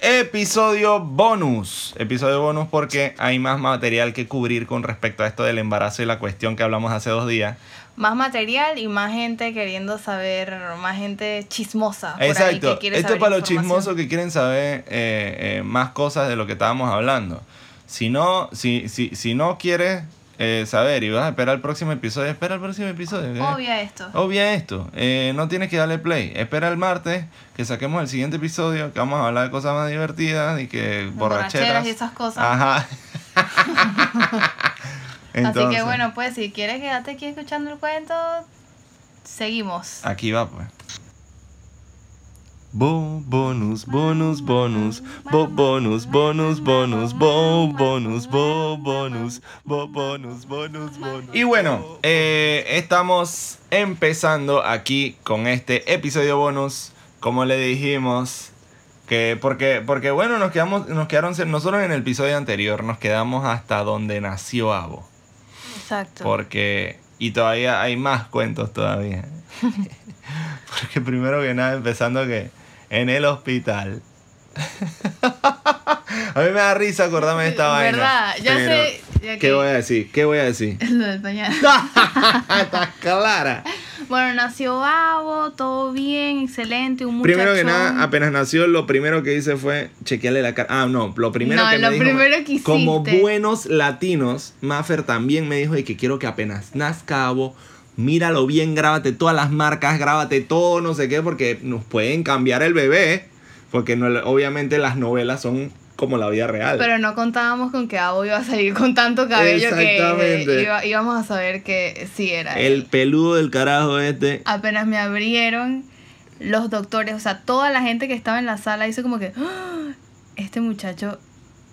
episodio bonus. Episodio bonus porque hay más material que cubrir con respecto a esto del embarazo y la cuestión que hablamos hace dos días. Más material y más gente queriendo saber, más gente chismosa. por ahí Exacto. que quiere Esto es para los chismosos que quieren saber eh, eh, más cosas de lo que estábamos hablando. Si no, si, si, si no quieres eh, saber y vas a esperar el próximo episodio, espera el próximo episodio. ¿qué? Obvia esto. Obvia esto, eh, no tienes que darle play. Espera el martes que saquemos el siguiente episodio, que vamos a hablar de cosas más divertidas y que borracheras. borracheras y esas cosas. Ajá. Así que Entonces, bueno, pues si quieres quedarte aquí escuchando el cuento, seguimos. Aquí va pues. Bo, bonus, bonus, bonus, bo, bonus, bonus, bonus, bo, bonus, bo, bonus, bo, bonus, bonus, bonus. Y bueno, eh, estamos empezando aquí con este episodio bonus, como le dijimos, que porque, porque bueno, nos quedamos, nos quedaron, nosotros en el episodio anterior nos quedamos hasta donde nació Abo. Exacto. Porque. Y todavía hay más cuentos todavía. Porque primero que nada, empezando que en el hospital. a mí me da risa acordarme de esta vaina. ¿Verdad? Ya pero, sé, ya ¿Qué que- voy a decir? ¿Qué voy a decir? Lo del pañal. Está clara. Bueno, nació Babo, todo bien, excelente, un muchachón. Primero que nada, apenas nació, lo primero que hice fue chequearle la cara. Ah, no, lo primero No, que me lo dijo. primero que hiciste. Como buenos latinos, Maffer también me dijo de que quiero que apenas nazca Abo, míralo bien, grábate todas las marcas, grábate todo, no sé qué, porque nos pueden cambiar el bebé. Porque no, obviamente las novelas son como la vida real. Pero no contábamos con que Babo iba a salir con tanto cabello que Exactamente. iba- íbamos a saber que sí era el él. peludo del carajo este. Apenas me abrieron los doctores, o sea, toda la gente que estaba en la sala hizo como que, "Ah, este muchacho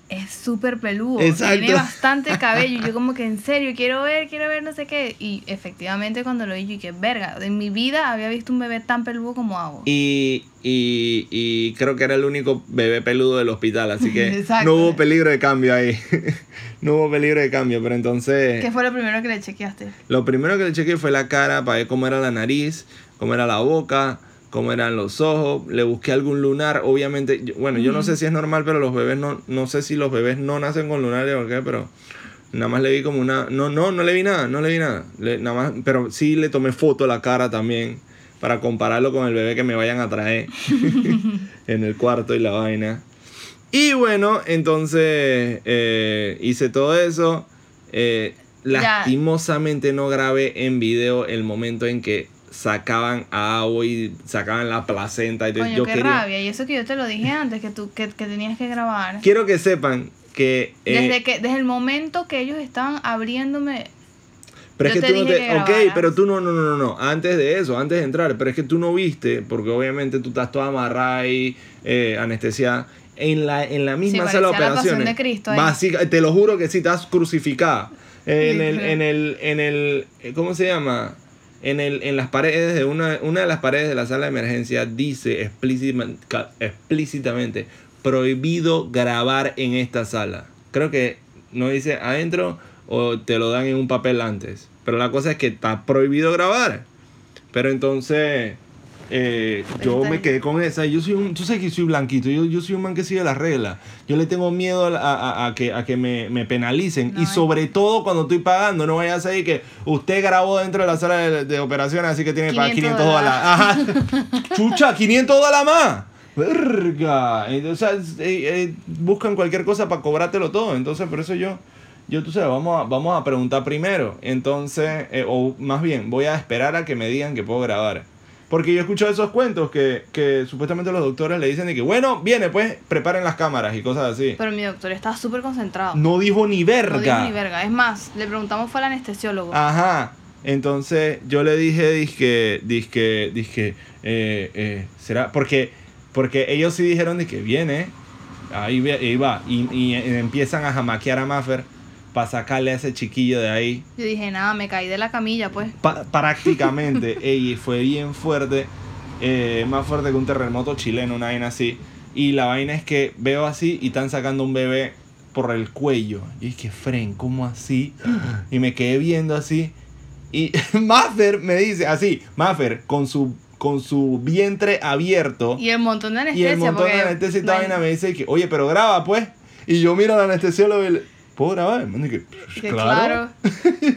es súper peludo, Exacto. tiene bastante cabello. Y yo como que en serio, quiero ver, quiero ver, no sé qué. Y efectivamente cuando lo vi, yo dije, verga, en mi vida había visto un bebé tan peludo como Abo. Y, y, y creo que era el único bebé peludo del hospital, así que no hubo peligro de cambio ahí. no hubo peligro de cambio, pero entonces ¿Qué fue lo primero que le chequeaste? lo primero que le chequeé fue la cara para ver cómo era la nariz, cómo era la boca, cómo eran los ojos. Le busqué algún lunar, obviamente. yo- Bueno, yo no sé si es normal, pero los bebés no, no sé si los bebés no nacen con lunares o qué, pero nada más le vi como una. No, no, no le vi nada, no le vi nada. Le- nada más, pero sí le tomé foto a la cara también para compararlo con el bebé que me vayan a traer en el cuarto y la vaina. Y bueno, entonces eh, hice todo eso. Eh, lastimosamente no grabé en video el momento en que sacaban a Abo y sacaban la placenta. Entonces Coño, yo qué quería. rabia. Y eso que yo te lo dije antes, que tú que, que tenías que grabar. Quiero que sepan que. eh, Desde, que, desde el momento que ellos estaban abriéndome. Pero es Yo que te tú no te. que ok, pero tú no, no, no, no, no. Antes de eso, antes de entrar. Pero es que tú no viste, porque obviamente tú estás toda amarrada y eh, anestesiada. En la, en la misma Sí, sala de parecía la operaciones. de Cristo ahí. básica- te lo juro que sí, estás crucificada. En el, en el, en el, eh, ¿cómo se llama? En, el, en las paredes de una, una de las paredes de la sala de emergencia dice explícitamente prohibido grabar en esta sala. Creo que no dice adentro o te lo dan en un papel antes. Pero la cosa es que está prohibido grabar. Pero entonces eh, yo me quedé con esa. Yo soy un, tú sabes que soy blanquito. Yo, yo soy un man que sigue las reglas. Yo le tengo miedo a, a- a que, a que me, me penalicen. No, y sobre todo cuando estoy pagando. No vaya a ser que usted grabó dentro de la sala de, de operaciones, así que tiene que pagar 500 500 dólares. Ajá. Chucha, 500 dólares más. Verga. Entonces, eh, eh, buscan cualquier cosa para cobrártelo todo. Entonces, por eso yo, yo tú sabes, vamos a, vamos a preguntar primero. Entonces, eh, o más bien, voy a esperar a que me digan que puedo grabar. Porque yo he escuchado esos cuentos que, que supuestamente los doctores le dicen de que, bueno, viene, pues, preparen las cámaras y cosas así. Pero mi doctor estaba súper concentrado. No dijo ni No verga. dijo ni verga. Es más, le preguntamos fue al anestesiólogo. Ajá. Entonces yo le dije, dije, dije, dije, eh, eh, será, porque, porque ellos sí dijeron de que viene, ahí va, y, y empiezan a jamaquear a Maffer para sacarle a ese chiquillo de ahí. Yo dije, nada, me caí de la camilla, pues. Pa- prácticamente, ey, fue bien fuerte, eh, más fuerte que un terremoto chileno, una vaina así. Y la vaina es que veo así y están sacando un bebé por el cuello. Y es que, Fren, ¿cómo así? Y me quedé viendo así. Y Maffer me dice, así, Maffer, con su con su vientre abierto. Y el montón de Y anestesia. el montón de anestesia y esta bueno, vaina me dice que, oye, pero graba pues. Y yo miro al anestesiólogo y le, ¿puedo grabar? Y que, claro.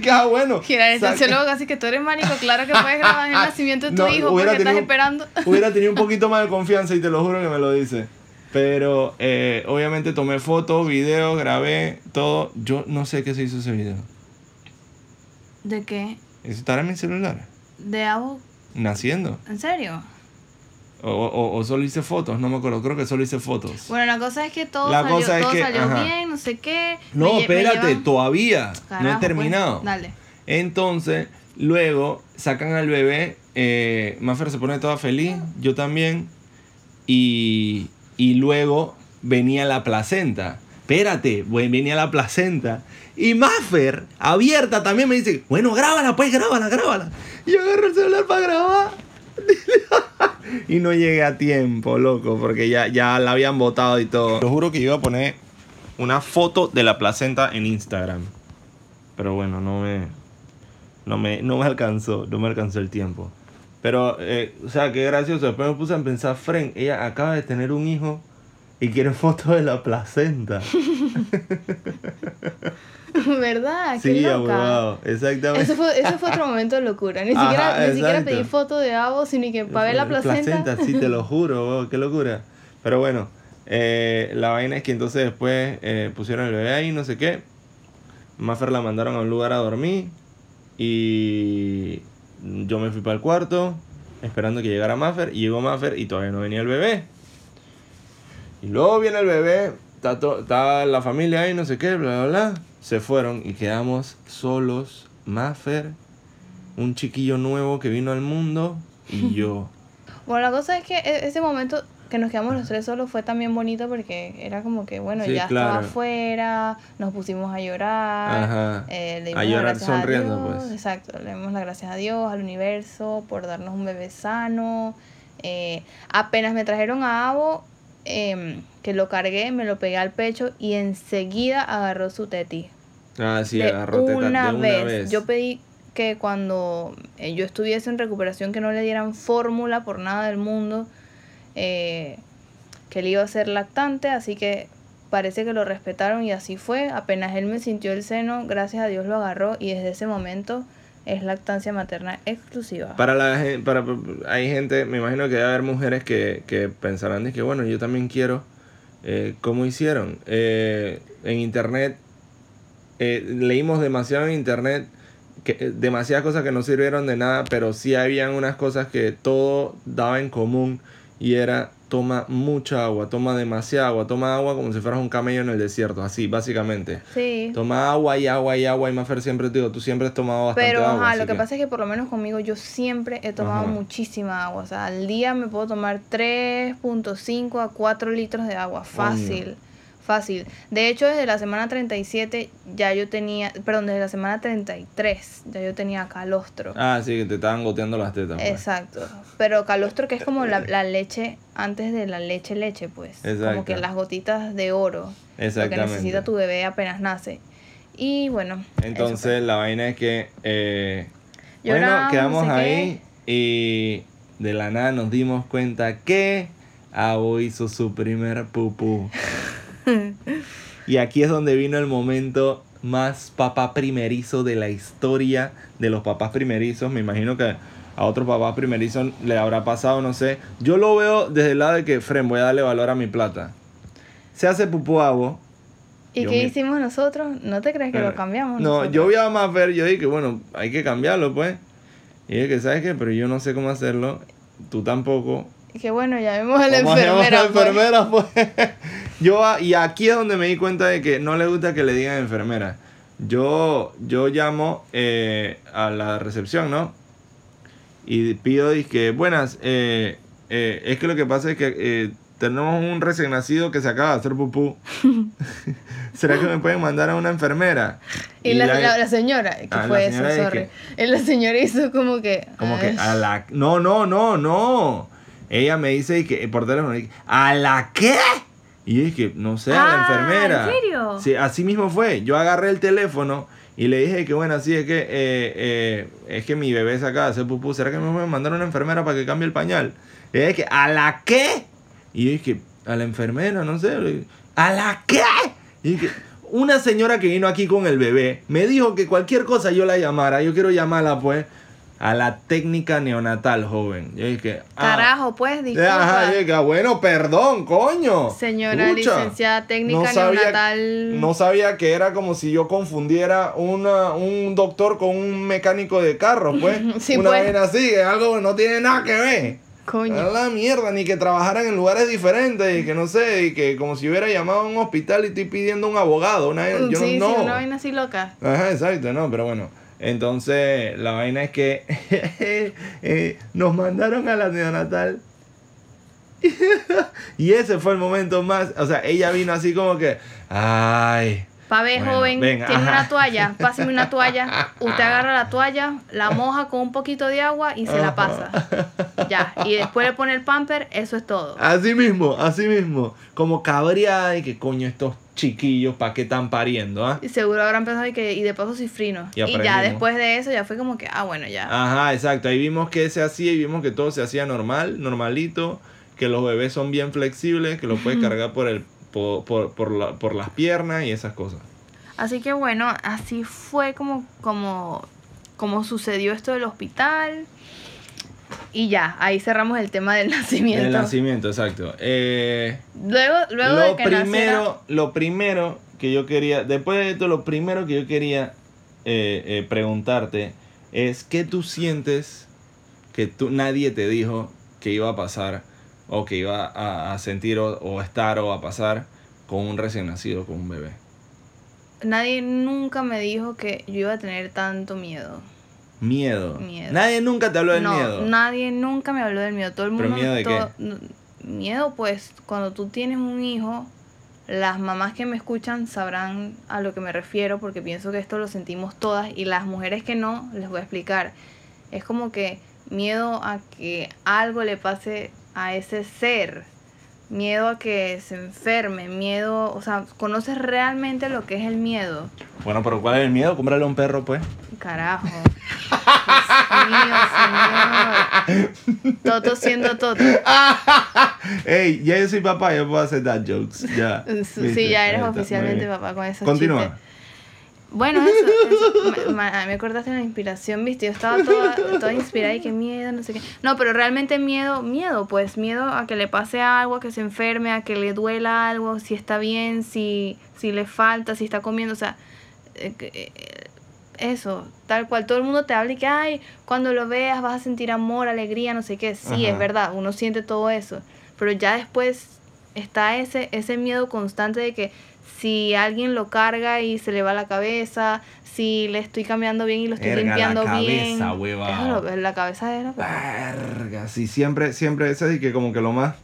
que, ah, bueno. El Saca- casi que tú eres marico, claro que puedes grabar el nacimiento de tu No, hijo porque estás esperando. Hubiera tenido un poquito más de confianza y te lo juro que me lo dice. Pero eh, obviamente tomé fotos, videos, grabé todo. Yo no sé qué se hizo ese video. ¿De qué? Eso estará en mi celular. ¿De algo? Naciendo. ¿En serio? O, o, o solo hice fotos, no me acuerdo. Creo que solo hice fotos. Bueno, la cosa es que todo La salió, cosa es todo que- salió ajá. bien, no sé qué. no, Me lle- me espérate, todavía. no he pues, terminado. Dale. Entonces, luego sacan al bebé. Eh, Maffer se pone toda feliz, yo también. Y, y luego venía la placenta. Espérate, venía la placenta. Y Maffer, abierta, también me dice: Bueno, grábala, pues, grábala, grábala. Y yo agarro el celular para grabar. y no llegué a tiempo, loco, porque ya, ya la habían botado y todo. Lo juro que iba a poner una foto de la placenta en Instagram. Pero bueno, no me, no me, no me alcanzó, no me alcanzó el tiempo. Pero, eh, o sea, qué gracioso. Después me puse a pensar, Fren, ella acaba de tener un hijo y quiere foto de la placenta. ¿Verdad? Qué sí, abogado, exactamente. Eso fue, eso fue otro momento de locura. Ni Ajá, siquiera, ni siquiera pedí foto de Avo, sino que para ver la placenta. sí, te lo juro, wow, qué locura. Pero bueno, eh, la vaina es que entonces después eh, pusieron el bebé ahí, no sé qué. Maffer la mandaron a un lugar a dormir. Y yo me fui para el cuarto, esperando que llegara Maffer. Y llegó Maffer y todavía no venía el bebé. Y luego viene el bebé, está, está la familia ahí, no sé qué, bla, bla, bla. Se fueron y quedamos solos, Maffer, un chiquillo nuevo que vino al mundo y yo. Bueno, la cosa es que e- ese momento que nos quedamos los tres solos fue también bonito porque era como que, bueno, Sí, ya claro. estaba afuera, nos pusimos a llorar. Ajá. eh, le dimos A las llorar gracias sonriendo, a Dios, pues. Exacto, le dimos las gracias a Dios, al universo, por darnos un bebé sano. Eh, apenas me trajeron a Avo, em, que lo cargué, me lo pegué al pecho y enseguida agarró su teti. Ah, sí, de agarró teta una, de una vez. vez. Yo pedí que cuando eh, yo estuviese en recuperación que no le dieran fórmula por nada del mundo, eh, que él iba a ser lactante, así que parece que lo respetaron y así fue. Apenas él me sintió el seno, gracias a Dios lo agarró y desde ese momento es lactancia materna exclusiva. Para la para, hay gente, me imagino que debe haber mujeres que, que pensarán de que bueno, yo también quiero. Eh, ¿Cómo hicieron? Eh, en internet, eh, leímos demasiado en internet, que, eh, demasiadas cosas que no sirvieron de nada, pero sí habían unas cosas que todo daba en común y era toma mucha agua, toma demasiada agua, toma agua como si fueras un camello en el desierto, así básicamente. Sí. Toma agua y agua y agua y Mafer siempre te digo, tú siempre has tomado bastante Pero agua. ajá, así lo que pasa es que por lo menos conmigo yo siempre he tomado Ajá. muchísima agua. O sea, al día me puedo tomar 3.5 a 4 litros de agua. Fácil. Fácil. De hecho, desde la semana 37 ya yo tenía, perdón, desde la semana 33 ya yo tenía calostro. Ah, sí, que te estaban goteando las tetas. pues. Exacto. Pero calostro que es como la, la leche antes de la leche leche, pues. Como Exacto. que las gotitas de oro. Lo que Exactamente. necesita tu bebé apenas nace. Y bueno. Entonces, la vaina es que. eh, Lloramos, bueno, quedamos no sé ahí y de la nada nos dimos cuenta que Abo hizo su primer pupú. y aquí es donde vino el momento más papá primerizo de la historia de los papás primerizos. Me imagino que a otros papás primerizos le habrá pasado, no sé. Yo lo veo desde el lado de que, Fren, voy a darle valor a mi plata. Se hace pupú Abo. ¿Y qué hicimos nosotros? ¿No te crees que lo cambiamos? No, nosotros? yo vi a Maffer, yo dije, bueno, hay que cambiarlo, pues. Y dije que, ¿sabes qué? Pero yo no sé cómo hacerlo. Tú tampoco. Y que bueno, llamemos a la Vamos a llamar a enfermera. la pues. enfermera, pues. Yo, y aquí es donde me di cuenta de que no le gusta que le digan enfermera. Yo, yo llamo eh, a la recepción, ¿no? Y pido, que buenas, eh, eh, es que lo que pasa es que eh, tenemos un recién nacido que se acaba de hacer pupú. ¿Será que me pueden mandar a una enfermera? Y, la, la- la- la señora, ¿qué Ah, fue eso? Sorry. que- Y la señora hizo como que. Como que a la... No, no, no, no. Ella me dice que por teléfono, y que, ¿a la qué? Y yo dije, no sé, a la Ah, enfermera. ¿en serio? Sí, así mismo fue. Yo agarré el teléfono Y le dije que bueno, así es que, eh, eh, es que mi bebé se acaba de hacer pupú. ¿Será que me voy a mandar a una enfermera para que cambie el pañal? Y es que, ¿a la qué? Y yo dije, a la enfermera, no sé. ¿A la qué? Y dije, una señora que vino aquí con el bebé me dijo que cualquier cosa yo la llamara. Yo quiero llamarla, pues, a la técnica neonatal, joven. Yo dije, ah, Carajo, pues, disculpa. Ajá, yo dije, ah, bueno, perdón, coño. Señora licenciada técnica no sabía, neonatal. No sabía que era como si yo confundiera una, un doctor con un mecánico de carro, pues. Sí, una pues. vaina así, es algo que no tiene nada que ver. Coño. A la mierda, ni que trabajaran en lugares diferentes y que no sé, y que como si hubiera llamado a un hospital y estoy pidiendo un abogado. Una, yo Mm, sí, no. sí, una vaina así loca. Ajá, exacto, no, pero bueno. Entonces, la vaina es que eh, nos mandaron a la neonatal. y ese fue el momento más. O sea, ella vino así como que. Ay. Pa' ver, Bueno, joven, venga, tiene ajá. una toalla, pásame una toalla. Usted agarra la toalla, la moja con un poquito de agua y se la pasa. Ya, y después le pone el pamper, eso es todo. Así mismo, así mismo. Como cabreada y que coño estos chiquillos, ¿para qué están pariendo? ah? Y seguro habrán pensado y que, y de paso cifrino. Y Y, ya después de eso ya fue como que, ah, bueno, ya. Ajá, exacto. Ahí vimos que se hacía y vimos que todo se hacía normal, normalito. Que los bebés son bien flexibles, que los puedes cargar por, el, por, por, por, la- por las piernas y esas cosas. Así que bueno, así fue como, como, como sucedió esto del hospital. Y ya, ahí cerramos el tema del nacimiento. El nacimiento, exacto. Eh, Luego, luego de lo que primero, naciera- lo primero que yo quería, después de esto, lo primero que yo quería eh, eh, preguntarte es qué tú sientes que tú, nadie te dijo que iba a pasar o que iba a, a sentir o, o estar o a pasar con un recién nacido, con un bebé. Nadie nunca me dijo que yo iba a tener tanto miedo. Miedo. Miedo. Nadie nunca te habló del no, miedo. nadie nunca me habló del miedo. Todo el ¿Pero mundo. miedo de todo- n- Miedo, pues, cuando tú tienes un hijo, las mamás que me escuchan sabrán a lo que me refiero, porque pienso que esto lo sentimos todas, y las mujeres que no, les voy a explicar. Es como que miedo a que algo le pase a ese ser, miedo a que se enferme, miedo, o sea, conoces realmente lo que es el miedo. Bueno, pero ¿cuál es el miedo? Cómprale a un perro, pues. Carajo. Dios mío, señor. Toto siendo Toto. Ey, ya yo soy papá, yo puedo hacer that jokes. Ya. Sí, ¿Viste? ya eres oficialmente papá con esos Continúa. chistes. Bueno, eso, eso me, acordaste de la inspiración, viste, yo estaba toda, toda inspirada y que miedo, no sé qué. No, pero realmente miedo, miedo, pues miedo a que le pase algo, a que se enferme, a que le duela algo, si está bien, si, si le falta, si está comiendo, o sea, eh, eh, eso, tal cual, todo el mundo te habla y que, ay, cuando lo veas vas a sentir amor, alegría, no sé qué, sí, Ajá. es verdad, uno siente todo eso, pero ya después está ese, ese miedo constante de que si alguien lo carga y se le va la cabeza, si le estoy cambiando bien y lo estoy Verga, la limpiando cabeza, bien. la cabeza es la Verga, sí, siempre, siempre es así que como que lo más,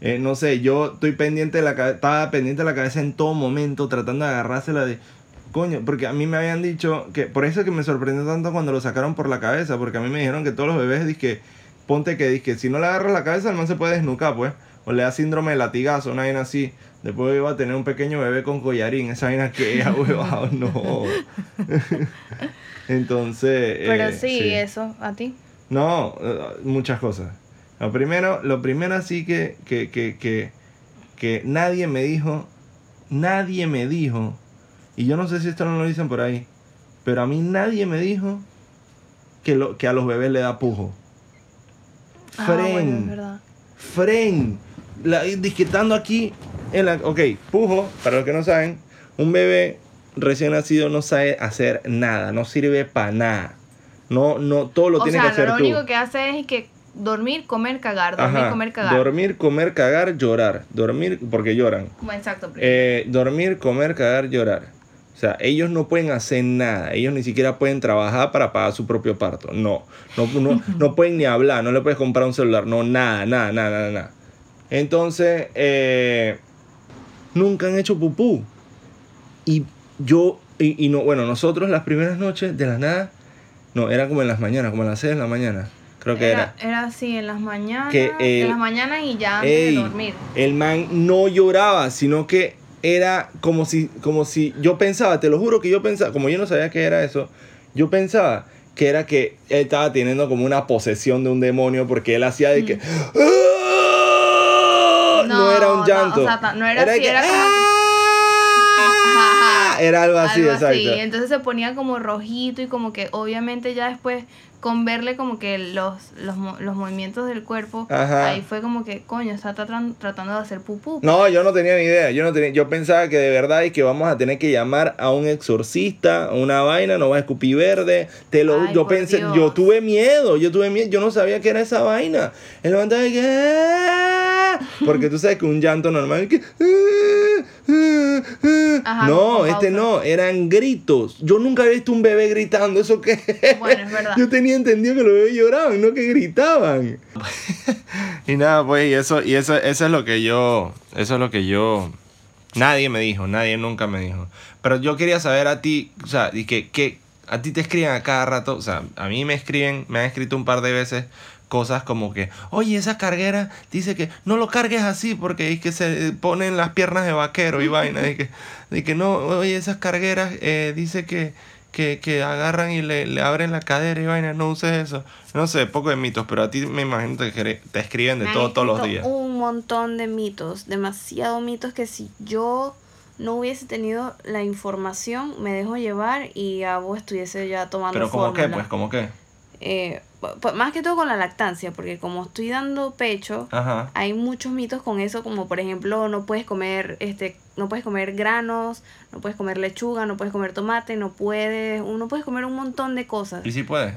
eh, no sé, yo estoy pendiente de la cabeza, estaba pendiente de la cabeza en todo momento, tratando de agarrársela de, coño, porque a mí me habían dicho que, por eso es que me sorprendió tanto cuando lo sacaron por la cabeza, porque a mí me dijeron que todos los bebés, dizque, ponte que, dizque, si no le agarras la cabeza, el man se puede desnucar, pues, o le da síndrome de latigazo, una vaina así. Después iba a tener un pequeño bebé con collarín, esa vaina que es, huevado, no. Entonces. Pero eh, sí, eso, ¿a ti? no, eh, muchas cosas. Lo primero, lo primero así que, que, que, que, que nadie me dijo, nadie me dijo, y yo no sé si esto no lo dicen por ahí, pero a mí nadie me dijo que, lo, que a los bebés le da pujo. Ah, bueno, es Fren, verdad. fren, la, disquetando aquí, en la, ok, pujo, para los que no saben, un bebé recién nacido no sabe hacer nada, no sirve para nada. No, no, todo lo o tienes sea, que hacer lo tú. único que hace es que dormir, comer, cagar, dormir, Ajá, comer, cagar. Dormir, comer, cagar, llorar. Dormir, porque lloran. Exacto. Eh, dormir, comer, cagar, llorar. O sea, ellos no pueden hacer nada. Ellos ni siquiera pueden trabajar para pagar su propio parto. No. No, no, no pueden ni hablar. No le puedes comprar un celular. No, nada, nada, nada, nada. nada. Entonces, eh, nunca han hecho pupú. Y yo, y, y no, bueno, nosotros las primeras noches de la nada, no, era como en las mañanas, como a las 6 de la mañana. Creo que era. era, era así en las mañanas, Que, eh, en las mañanas y ya antes Ey, de dormir. El man no lloraba, sino que era como si, como si yo pensaba, te lo juro que yo pensaba, como yo no sabía qué era eso, yo pensaba que era que él estaba teniendo como una posesión de un demonio porque él hacía de que... Mm. ¡Ah! No, era un llanto. o sea, ta- no era de así, que, era como- ¡Ah! Era algo así, Algo exacto. Entonces se ponía como rojito y como que obviamente ya después con verle como que los, los, los movimientos del cuerpo, Ajá. ahí fue como que, coño, está tratando, tratando de hacer pupú. No, yo no tenía ni idea. Yo no tenía, yo pensaba que de verdad y que vamos a tener que llamar a un exorcista, una vaina, no va a escupir verde. Te lo, Ay, yo pensé, Dios. yo tuve miedo, yo tuve miedo, yo no sabía que era esa vaina. El levantaba y que "Ah", porque tú sabes que un llanto normal es que "Ah, ah, ah". Ajá, no, este no, eran gritos. Yo nunca había visto un bebé gritando, eso que Bueno, es verdad. yo tenía entendido que los bebés lloraban, no que gritaban. y nada, pues, y eso, y eso, eso es lo que yo, eso es lo que yo, nadie me dijo, nadie nunca me dijo. Pero yo quería saber a ti, o sea, y que, que a ti te escriben a cada rato, o sea, a mí me escriben, me han escrito un par de veces cosas como que, oye, esa carguera dice que no lo cargues así porque es que se ponen las piernas de vaquero y vaina, y que, y que no, oye, esas cargueras eh, dice que, que, que agarran y le, le abren la cadera y vaina, no uses eso. No sé, poco de mitos, pero a ti me imagino que te, escriben de Me todo todos los días. Un montón de mitos, demasiado mitos que si yo no hubiese tenido la información, me dejo llevar y a vos estuviese ya tomando Pero como qué, pues, como qué. Eh, más que todo con la lactancia, porque como estoy dando pecho, Ajá. hay muchos mitos con eso, como por ejemplo, no puedes comer, este, no puedes comer granos, no puedes comer lechuga, no puedes comer tomate, no puedes, no puedes comer un montón de cosas. ¿Y si puedes?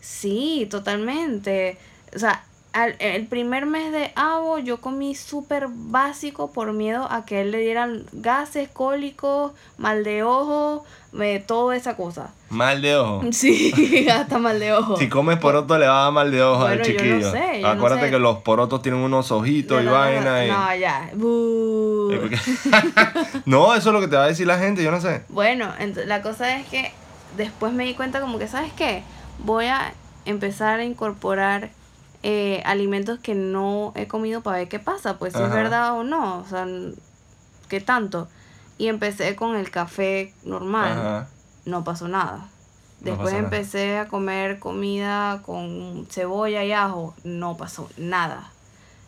Sí, totalmente. O sea, al- el primer mes de Avo yo comí súper básico por miedo a que él le dieran gases, cólicos, mal de ojo, me, toda esa cosa. Mal de ojo. Sí, hasta mal de ojo. Si comes poroto le va a dar mal de ojo al Bueno, yo no chiquillo. sé, yo no Acuérdate sé. que los porotos tienen unos ojitos y No, no, no, vaina. y- No, ya. No, eso es lo que te va a decir la gente, yo no sé. Bueno, la cosa es que después me di cuenta como que, ¿sabes qué? Voy a empezar a incorporar eh, alimentos que no he comido para ver qué pasa, pues si es verdad o no, o sea, ¿qué tanto? Y empecé con el café normal, Ajá. no pasó nada. Después nada. empecé a comer comida con cebolla y ajo, no pasó nada.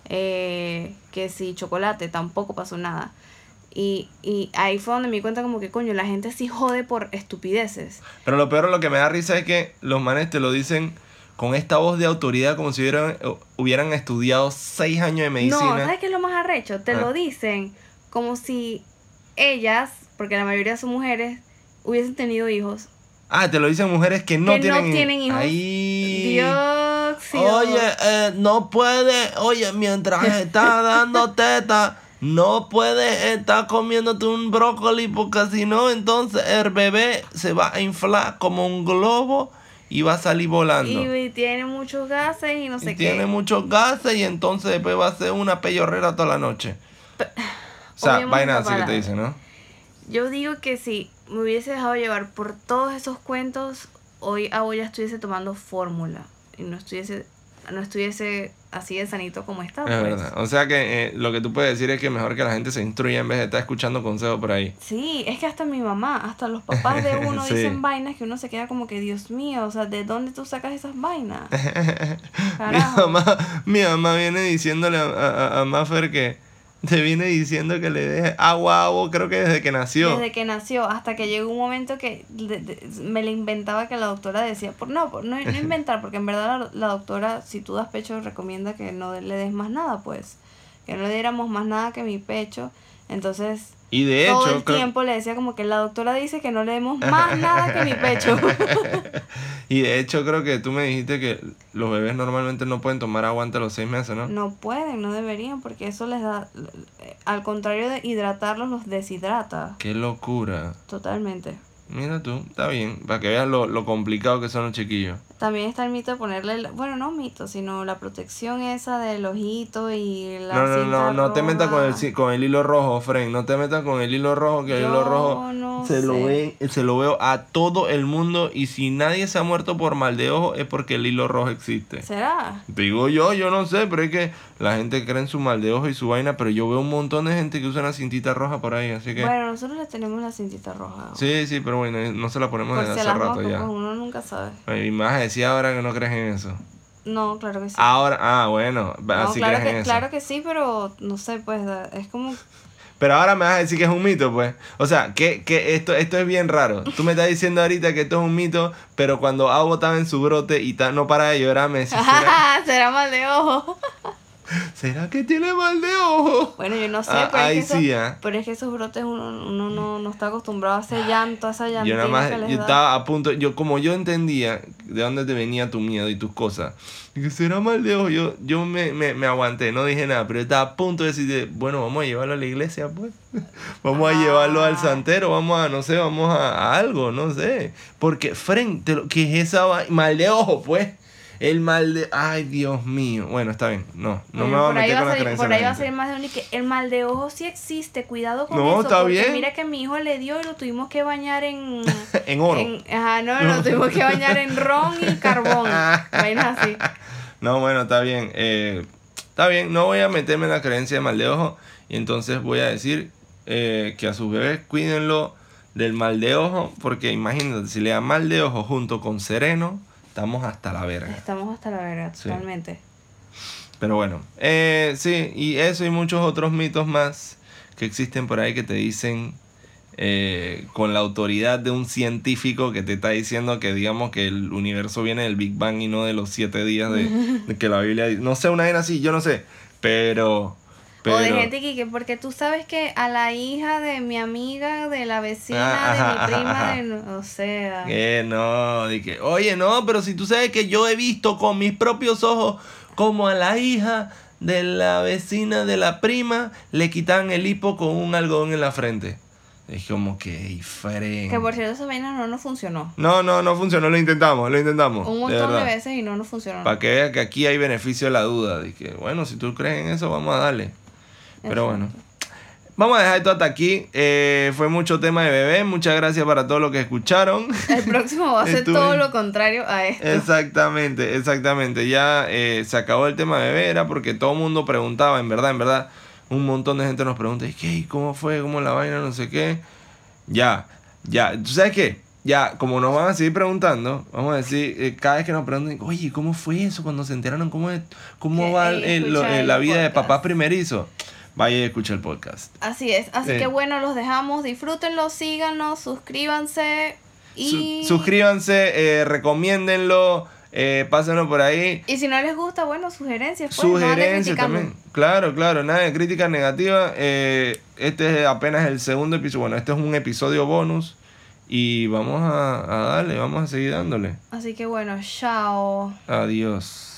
Eh, que si chocolate, tampoco pasó nada. Y, y ahí fue donde me di cuenta como que, coño, la gente sí jode por estupideces. Pero lo peor, lo que me da risa es que los manes te lo dicen con esta voz de autoridad como si hubieran, hubieran estudiado seis años de medicina. No, ¿sabes qué es lo más arrecho? Te Ah. lo dicen como si ellas, porque la mayoría son mujeres, hubiesen tenido hijos. Ah, te lo dicen mujeres que no Que no tienen, tienen hijos. Dios, sí, Oye, eh, no puede, oye, mientras está dando teta, no puede estar comiéndote un brócoli porque si no, entonces el bebé se va a inflar como un globo y va a salir volando. y, y tiene muchos gases y no Y sé tiene qué. muchos gases y entonces después va a ser una pellorrera toda la noche. O sea, vaina así que te dicen, ¿no? Yo digo que si me hubiese dejado llevar por todos esos cuentos, hoy a hoy ya estuviese tomando fórmula y no estuviese, no estuviese así de sanito como está. Es pues. verdad. O sea que eh, lo que tú puedes decir es que mejor que la gente se instruya en vez de estar escuchando consejos por ahí. Sí, es que hasta mi mamá, hasta los papás de uno Sí. dicen vainas que uno se queda como que, Dios mío, o sea, ¿de dónde tú sacas esas vainas? Mi mamá, mi mamá viene diciéndole a, a, a Maffer que te viene diciendo que le deje agua a agua, creo que desde que nació. Desde que nació, hasta que llegó un momento que de- de- me le inventaba que la doctora decía, por no, por, no, no inventar, porque en verdad la, la doctora, si tú das pecho, recomienda que no le des más nada, pues, que no le diéramos más nada que mi pecho. Entonces, Y de todo hecho, el creo- tiempo le decía como que la doctora dice que no le demos más nada que mi pecho. y de hecho creo que tú me dijiste que los bebés normalmente no pueden tomar agua antes de los seis meses, ¿no? no pueden, no deberían, porque eso les da, al contrario de hidratarlos, los deshidrata. Qué locura. Totalmente. Mira tú, está bien, para que veas lo, lo complicado que son los chiquillos. También está el mito de ponerle, bueno, no mito, sino la protección esa del ojito y la No, no, no, cinta no te metas con el, con el hilo rojo, Fren. No te metas con el hilo rojo, que el hilo rojo no se, lo ve, se lo veo a todo el mundo. Y si nadie se ha muerto por mal de ojo, es porque el hilo rojo existe. ¿Será? Digo yo, yo no sé, pero es que la gente cree en su mal de ojo y su vaina. Pero yo veo un montón de gente que usa una cintita roja por ahí, así que. Bueno, nosotros le tenemos la cintita roja. Sí, sí, pero bueno, no se la ponemos Por desde si hace rato ya. pues uno nunca sabe. Y más decía ahora que no crees en eso. No, claro que sí. Ahora, ah, bueno, No, claro, crees en que, eso. claro que sí, pero no sé, pues es como... Pero ahora me vas a decir que es un mito, pues. O sea, que, que esto, esto es bien raro. Tú me estás diciendo ahorita que esto es un mito, pero cuando Abo estaba en su brote y ta- no para de llorar, me decía, ¿será, Será mal de ojo. ¿Será que tiene mal de ojo? Bueno, yo no sé, Ah, pero, es que sí, esos, ¿ah? pero es que esos brotes uno, uno no, no está acostumbrado a ese llanto, a esa llantina Yo nada más, yo da. estaba a punto, yo como yo entendía de dónde te venía tu miedo y tus cosas, dije, será mal de ojo, yo, yo me, me, me aguanté, no dije nada, pero estaba a punto de decirte, bueno, vamos a llevarlo a la iglesia, pues, vamos a Ah. llevarlo al santero, vamos a, no sé, vamos a, a algo, no sé, porque frente, lo que es esa mal de ojo, pues, el mal de, ay, Dios mío, bueno, está bien, no, no me Bueno, voy a meter con las creencias Por ahí va a salir más de un que el mal de ojo sí existe, cuidado con No, eso. está porque bien. mira que mi hijo le dio y lo tuvimos que bañar en... En oro. en- ajá, no, lo tuvimos que bañar en ron y carbón. Vainas así. No, bueno, está bien. eh, está bien, no voy a meterme en la creencia de mal de ojo. Y entonces voy a decir eh, que a sus bebés cuídenlo del mal de ojo. Porque imagínate, si le da mal de ojo junto con sereno, estamos hasta la verga. Estamos hasta la verga, Sí. totalmente. Pero bueno, eh, sí, y eso y muchos otros mitos más que existen por ahí que te dicen eh, con la autoridad de un científico que te está diciendo que digamos que el universo viene del Big Bang y no de los siete días de, de que la Biblia dice. No sé, una vez así, yo no sé, pero... pero O de gente que, que- porque tú sabes que a la hija de mi amiga, de la vecina, Ah, de mi prima, ajá, ajá. de, o sea... Que no, que, oye, no, pero si tú sabes que yo he visto con mis propios ojos como a la hija de la vecina de la prima le quitan el hipo con un algodón en la frente. Es como que, Fren. Que por cierto esa vaina no nos funcionó. No, no, no funcionó, lo intentamos, lo intentamos. Un montón de, veces y no nos funcionó. Para que veas que aquí hay beneficio de la duda. Que, bueno, si tú crees en eso, vamos a darle. Pero bueno. Vamos a dejar esto hasta aquí. Eh, fue mucho tema de bebé. Muchas gracias para todos los que escucharon. El próximo va a ser todo lo contrario a esto. Exactamente, exactamente. Ya eh, se acabó el tema de bebé, era porque todo el mundo preguntaba, en verdad, en verdad, un montón de gente nos pregunta, ¿y qué? ¿Y ¿Cómo fue? ¿Cómo la vaina? No sé qué. Ya, ya. ¿Tú sabes qué? Ya, como nos van a seguir preguntando, vamos a decir, eh, cada vez que nos pregunten, oye, ¿cómo fue eso cuando se enteraron? ¿Cómo, es- cómo va el- lo- la vida de papá primerizo? Vaya y escucha el podcast. Así es. Así Sí. que bueno, los dejamos. Disfrútenlo, síganos, suscríbanse. Y, Su- suscríbanse, eh, recomiéndenlo, eh, pásenlo por ahí. y si no les gusta, bueno, sugerencias. Pues, no anden Sugerencia criticando. también. Claro, claro, nada de crítica negativa. Eh, este es apenas el segundo episodio. Bueno, este es un episodio bonus. Y vamos a, a darle, vamos a seguir dándole. Así que bueno, chao. Adiós.